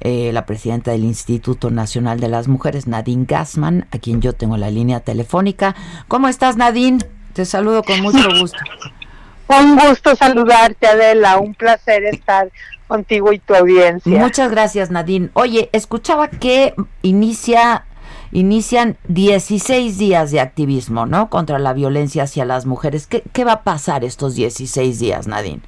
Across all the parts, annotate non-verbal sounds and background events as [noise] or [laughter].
Eh, la presidenta del Instituto Nacional de las Mujeres, Nadine Gassman, a quien yo tengo la línea telefónica. ¿Cómo estás, Nadine? Te saludo con mucho [laughs] gusto. Un gusto saludarte, Adela. Un placer estar contigo y tu audiencia. Muchas gracias, Nadine. Oye, escuchaba que inicia inician 16 días de activismo, ¿no? Contra la violencia hacia las mujeres. ¿Qué, qué va a pasar estos 16 días, Nadine?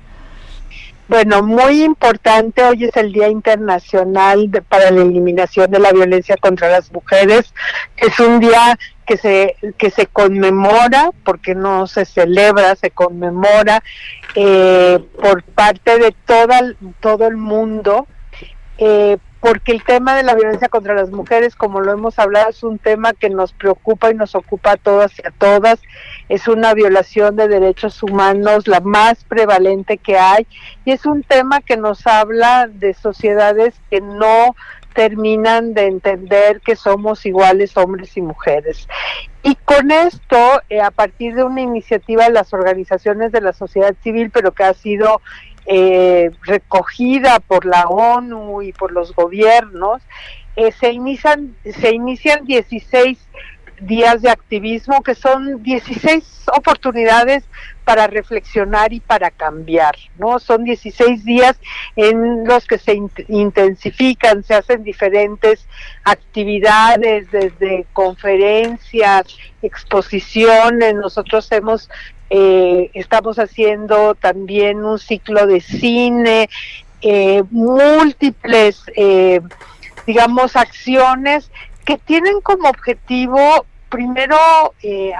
Bueno, muy importante, hoy es el Día Internacional para la Eliminación de la Violencia contra las Mujeres. Es un día que se, que se conmemora, porque no se celebra, se conmemora eh, por parte de todo el mundo, eh, porque el tema de la violencia contra las mujeres, como lo hemos hablado, es un tema que nos preocupa y nos ocupa a todas y a todas. Es una violación de derechos humanos la más prevalente que hay y es un tema que nos habla de sociedades que no terminan de entender que somos iguales hombres y mujeres. Y con esto, eh, a partir de una iniciativa de las organizaciones de la sociedad civil, pero que ha sido eh, recogida por la ONU y por los gobiernos, eh, se inician se inician 16 días de activismo que son 16 oportunidades para reflexionar y para cambiar, ¿no? Son 16 días en los que se intensifican, se hacen diferentes actividades, desde conferencias, exposiciones. Nosotros hemos eh, estamos haciendo también un ciclo de cine, eh, múltiples, eh, digamos, acciones que tienen como objetivo primero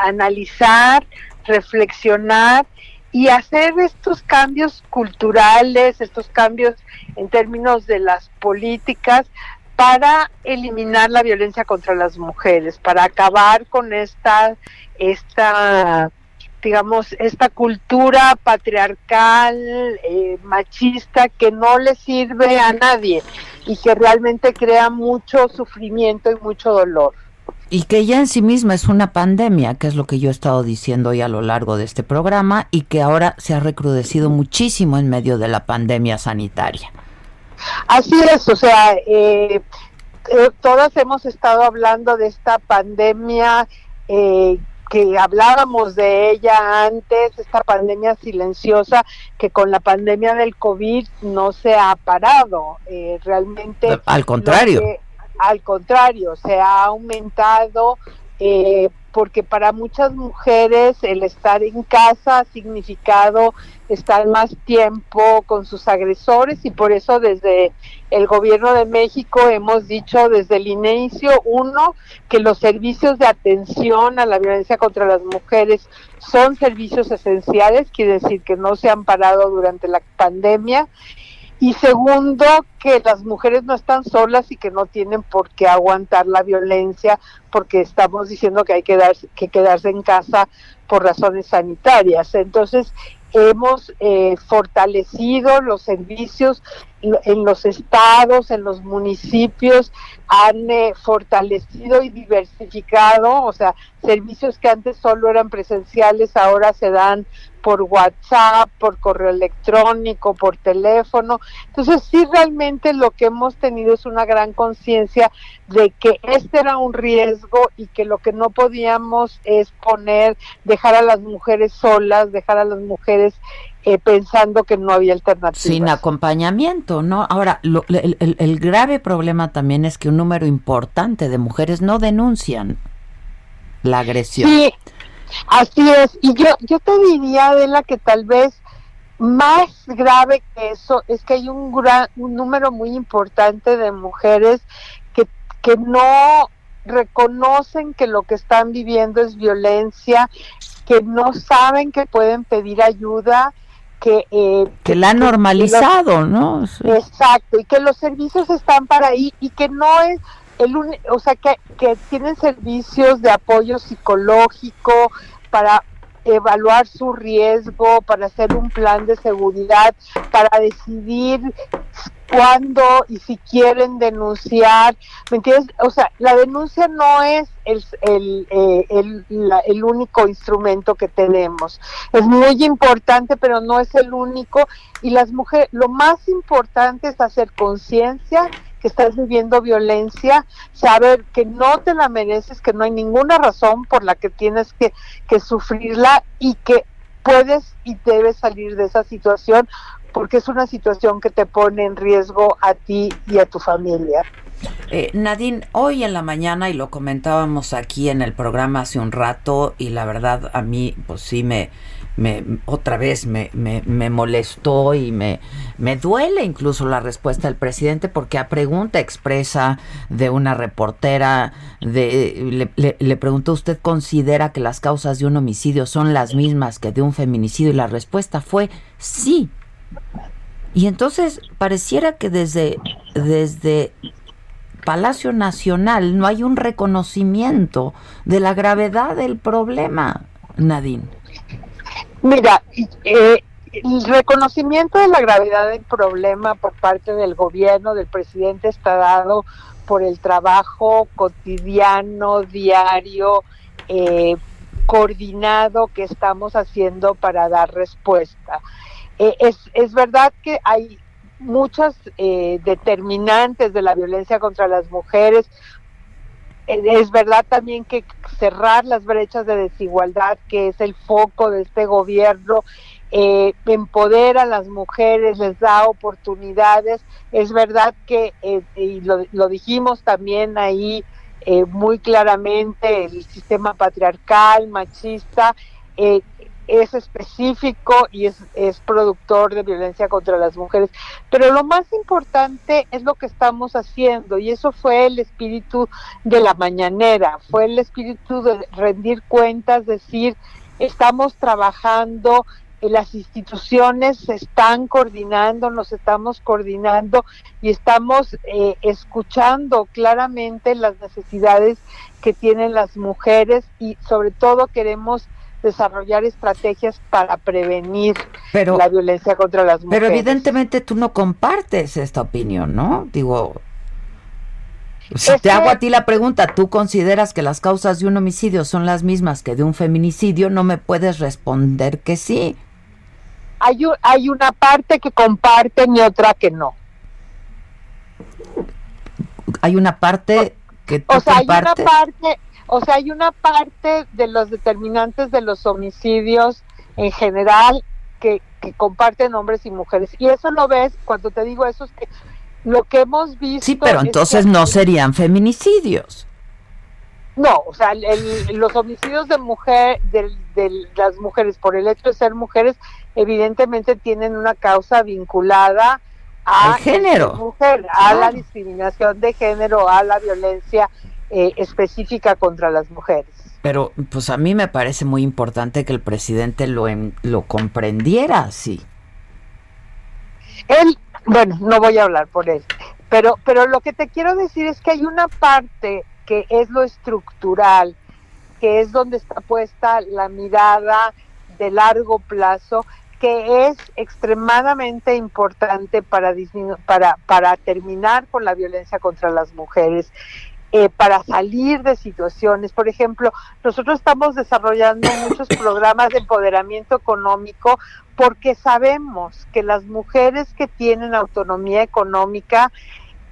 analizar, reflexionar y hacer estos cambios culturales, estos cambios en términos de las políticas para eliminar la violencia contra las mujeres, para acabar con esta, esta digamos, esta cultura patriarcal, eh, machista, que no le sirve a nadie y que realmente crea mucho sufrimiento y mucho dolor. Y que ya en sí misma es una pandemia, que es lo que yo he estado diciendo hoy a lo largo de este programa, y que ahora se ha recrudecido muchísimo en medio de la pandemia sanitaria. Así es, o sea, eh, eh, todas hemos estado hablando de esta pandemia eh, que hablábamos de ella antes, esta pandemia silenciosa que con la pandemia del COVID no se ha parado. Eh, realmente... Al contrario. Al contrario, se ha aumentado eh, porque para muchas mujeres el estar en casa ha significado estar más tiempo con sus agresores y por eso desde el gobierno de México hemos dicho desde el inicio, uno, que los servicios de atención a la violencia contra las mujeres son servicios esenciales, quiere decir que no se han parado durante la pandemia y segundo, que las mujeres no están solas y que no tienen por qué aguantar la violencia porque estamos diciendo que hay que, que quedarse en casa por razones sanitarias. Entonces, hemos eh, fortalecido los servicios en los estados, en los municipios, han eh, fortalecido y diversificado, o sea, servicios que antes solo eran presenciales, ahora se dan por WhatsApp, por correo electrónico, por teléfono. Entonces, sí, realmente lo que hemos tenido es una gran conciencia de que este era un riesgo y que lo que no podíamos es poner, dejar a las mujeres solas, dejar a las mujeres eh, pensando que no había alternativa. Sin acompañamiento, ¿no? Ahora, el, el grave problema también es que un número importante de mujeres no denuncian la agresión. Sí, Así es, y yo, yo te diría, Adela, que tal vez más grave que eso es que hay un, gran, un número muy importante de mujeres que, que no reconocen que lo que están viviendo es violencia, que no saben que pueden pedir ayuda, que... Eh, que la han normalizado, ¿no? Exacto, y que los servicios están para ahí y que no es el o sea, que, que tienen servicios de apoyo psicológico para evaluar su riesgo, para hacer un plan de seguridad, para decidir cuándo y si quieren denunciar, ¿me entiendes? O sea, la denuncia no es el, el, eh, el, el, único instrumento que tenemos. Es muy importante, pero no es el único. Y las mujeres, lo más importante es hacer conciencia que estás viviendo violencia, saber que no te la mereces, que no hay ninguna razón por la que tienes que, que sufrirla y que puedes y debes salir de esa situación porque es una situación que te pone en riesgo a ti y a tu familia. Eh, Nadine, hoy en la mañana, y lo comentábamos aquí en el programa hace un rato, y la verdad a mí, pues sí me, me otra vez me, me, me molestó y me, me duele incluso la respuesta del presidente, porque a pregunta expresa de una reportera, de, le, le preguntó, ¿usted considera que las causas de un homicidio son las mismas que de un feminicidio? Y la respuesta fue sí. Y entonces pareciera que desde, desde Palacio Nacional no hay un reconocimiento de la gravedad del problema, Nadine. Mira, eh, el reconocimiento de la gravedad del problema por parte del gobierno, del presidente, está dado por el trabajo cotidiano, diario, eh, coordinado que estamos haciendo para dar respuesta. Eh, es, es verdad que hay muchas eh, determinantes de la violencia contra las mujeres. Eh, es verdad también que cerrar las brechas de desigualdad, que es el foco de este gobierno, eh, empodera a las mujeres, les da oportunidades. Es verdad que, y lo, lo, dijimos también ahí muy claramente, el sistema patriarcal, machista, es específico y es, es productor de violencia contra las mujeres. Pero lo más importante es lo que estamos haciendo y eso fue el espíritu de la mañanera, fue el espíritu de rendir cuentas, decir, estamos trabajando, las instituciones se están coordinando, nos estamos coordinando y estamos eh, escuchando claramente las necesidades que tienen las mujeres y sobre todo queremos desarrollar estrategias para prevenir la violencia contra las mujeres. Pero evidentemente tú no compartes esta opinión, ¿no? Digo, si te hago a ti la pregunta, ¿tú consideras que las causas de un homicidio son las mismas que de un feminicidio? No me puedes responder que sí. Hay, hay una parte que comparten y otra que no. Hay una parte que tú O sea, hay una parte o sea, hay una parte de los determinantes de los homicidios en general que, comparten hombres y mujeres. Y eso lo ves, cuando te digo eso, es que lo que hemos visto... Sí, pero entonces no serían feminicidios. No, o sea, los homicidios de mujer, de, las mujeres por el hecho de ser mujeres, evidentemente tienen una causa vinculada al género, mujer, a la discriminación de género, a la violencia eh, específica contra las mujeres. Pero pues a mí me parece muy importante que el presidente lo, lo comprendiera así. Él, bueno, no voy a hablar por él, pero, pero lo que te quiero decir es que hay una parte que es lo estructural, que es donde está puesta la mirada de largo plazo, que es extremadamente importante para, para, para terminar con la violencia contra las mujeres eh, para salir de situaciones. Por ejemplo, nosotros estamos desarrollando [coughs] muchos programas de empoderamiento económico porque sabemos que las mujeres que tienen autonomía económica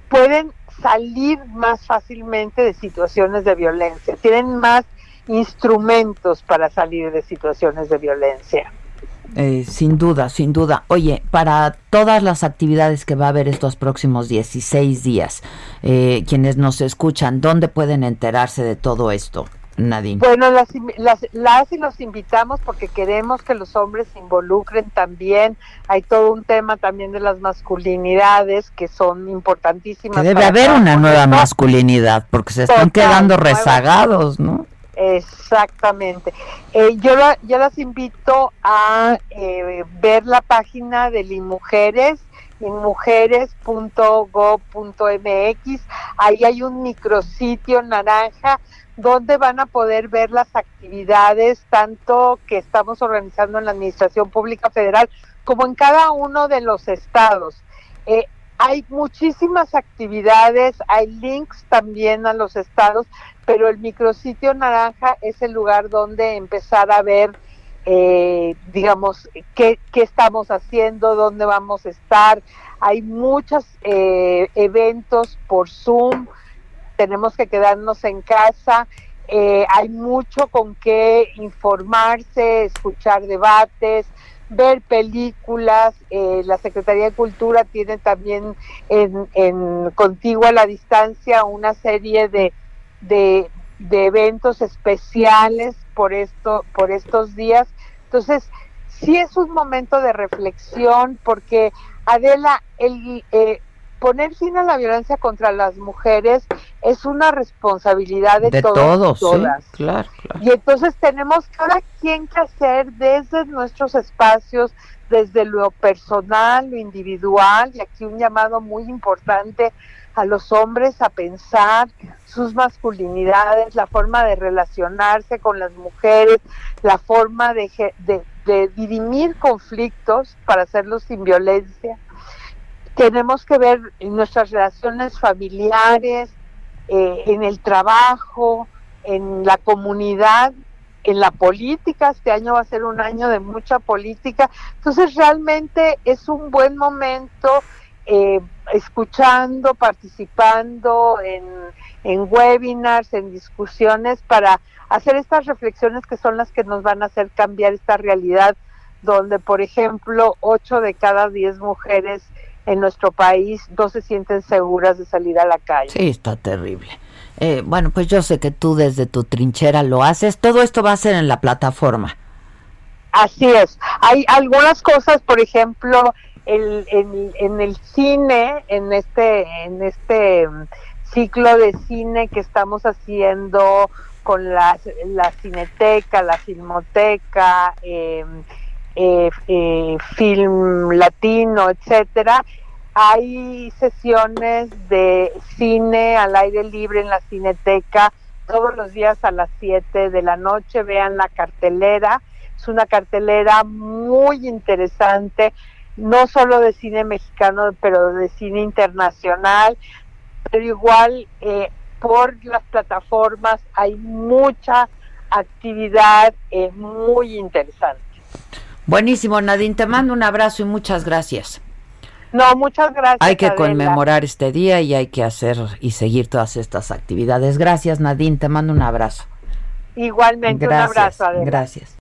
pueden salir más fácilmente de situaciones de violencia, tienen más instrumentos para salir de situaciones de violencia. Eh, sin duda, sin duda. Oye, para todas las actividades que va a haber estos próximos 16 días, eh, quienes nos escuchan, ¿dónde pueden enterarse de todo esto? Nadine. Bueno, las, las, y los invitamos porque queremos que los hombres se involucren también. Hay todo un tema también de las masculinidades que son importantísimas. debe haber una nueva masculinidad porque se están quedando rezagados, ¿no? Exactamente. Eh, yo, yo las invito a eh, ver la página de Limujeres en mujeres.go.mx. Ahí hay un micrositio naranja donde van a poder ver las actividades tanto que estamos organizando en la Administración Pública Federal como en cada uno de los estados. Eh, hay muchísimas actividades, hay links también a los estados, pero el micrositio naranja es el lugar donde empezar a ver, eh, digamos, qué, qué, estamos haciendo, dónde vamos a estar. Hay muchos eh, eventos por Zoom, tenemos que quedarnos en casa. Eh, hay mucho con qué informarse, escuchar debates, ver películas. Eh, la Secretaría de Cultura tiene también en, en Contigo a la Distancia una serie de, de, de, eventos especiales por, esto, por estos días. Entonces, sí es un momento de reflexión porque Adela, el, eh, poner fin a la violencia contra las mujeres es una responsabilidad de, todos, todas. claro, claro. Y entonces tenemos cada quien que hacer desde nuestros espacios, desde lo personal, lo individual, y aquí un llamado muy importante a los hombres a pensar sus masculinidades, la forma de relacionarse con las mujeres, la forma de, de, de dirimir conflictos para hacerlos sin violencia tenemos que ver en nuestras relaciones familiares, eh, en el trabajo, en la comunidad, en la política. Este año va a ser un año de mucha política. Entonces realmente es un buen momento eh, escuchando, participando en, en webinars, en discusiones para hacer estas reflexiones que son las que nos van a hacer cambiar esta realidad donde, por ejemplo, 8 de cada 10 mujeres en nuestro país no se sienten seguras de salir a la calle. Sí, está terrible. Eh, bueno, pues yo sé que tú desde tu trinchera lo haces. Todo esto va a ser en la plataforma. Así es. Hay algunas cosas, por ejemplo, el, en, en el cine, en este, en este mm, ciclo de cine que estamos haciendo con la, la cineteca, la filmoteca, eh, eh, eh, film latino, etcétera. Hay sesiones de cine al aire libre en la cineteca todos los días a las 7 de la noche. Vean la cartelera. Es una cartelera muy interesante, no solo de cine mexicano, pero de cine internacional. Pero igual eh, por las plataformas hay mucha actividad eh, muy interesante. Buenísimo, Nadine, te mando un abrazo y muchas gracias. No, muchas gracias. Hay que conmemorar este día y hay que hacer y seguir todas estas actividades. Gracias, Nadine, te mando un abrazo. Igualmente, gracias, un abrazo. Adela. Gracias.